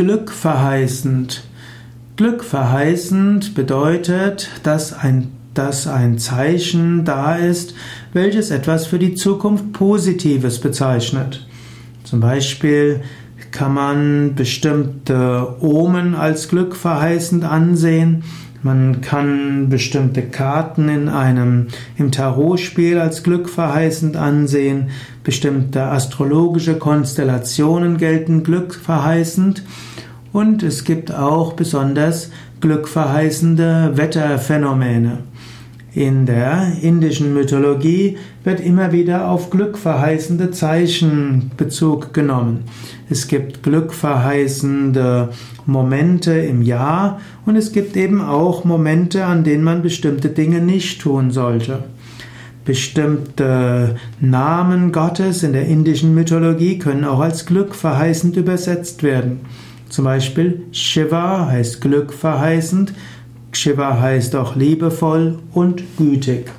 Glückverheißend. Glückverheißend bedeutet, dass ein, dass ein Zeichen da ist, welches etwas für die Zukunft Positives bezeichnet. Zum Beispiel kann man bestimmte Omen als glückverheißend ansehen. Man kann bestimmte Karten in einem, im Tarotspiel als glückverheißend ansehen. Bestimmte astrologische Konstellationen gelten glückverheißend. Und es gibt auch besonders glückverheißende Wetterphänomene. In der indischen Mythologie wird immer wieder auf glückverheißende Zeichen Bezug genommen. Es gibt glückverheißende Momente im Jahr und es gibt eben auch Momente, an denen man bestimmte Dinge nicht tun sollte. Bestimmte Namen Gottes in der indischen Mythologie können auch als glückverheißend übersetzt werden. Zum Beispiel Shiva heißt glückverheißend, Shiva heißt auch liebevoll und gütig.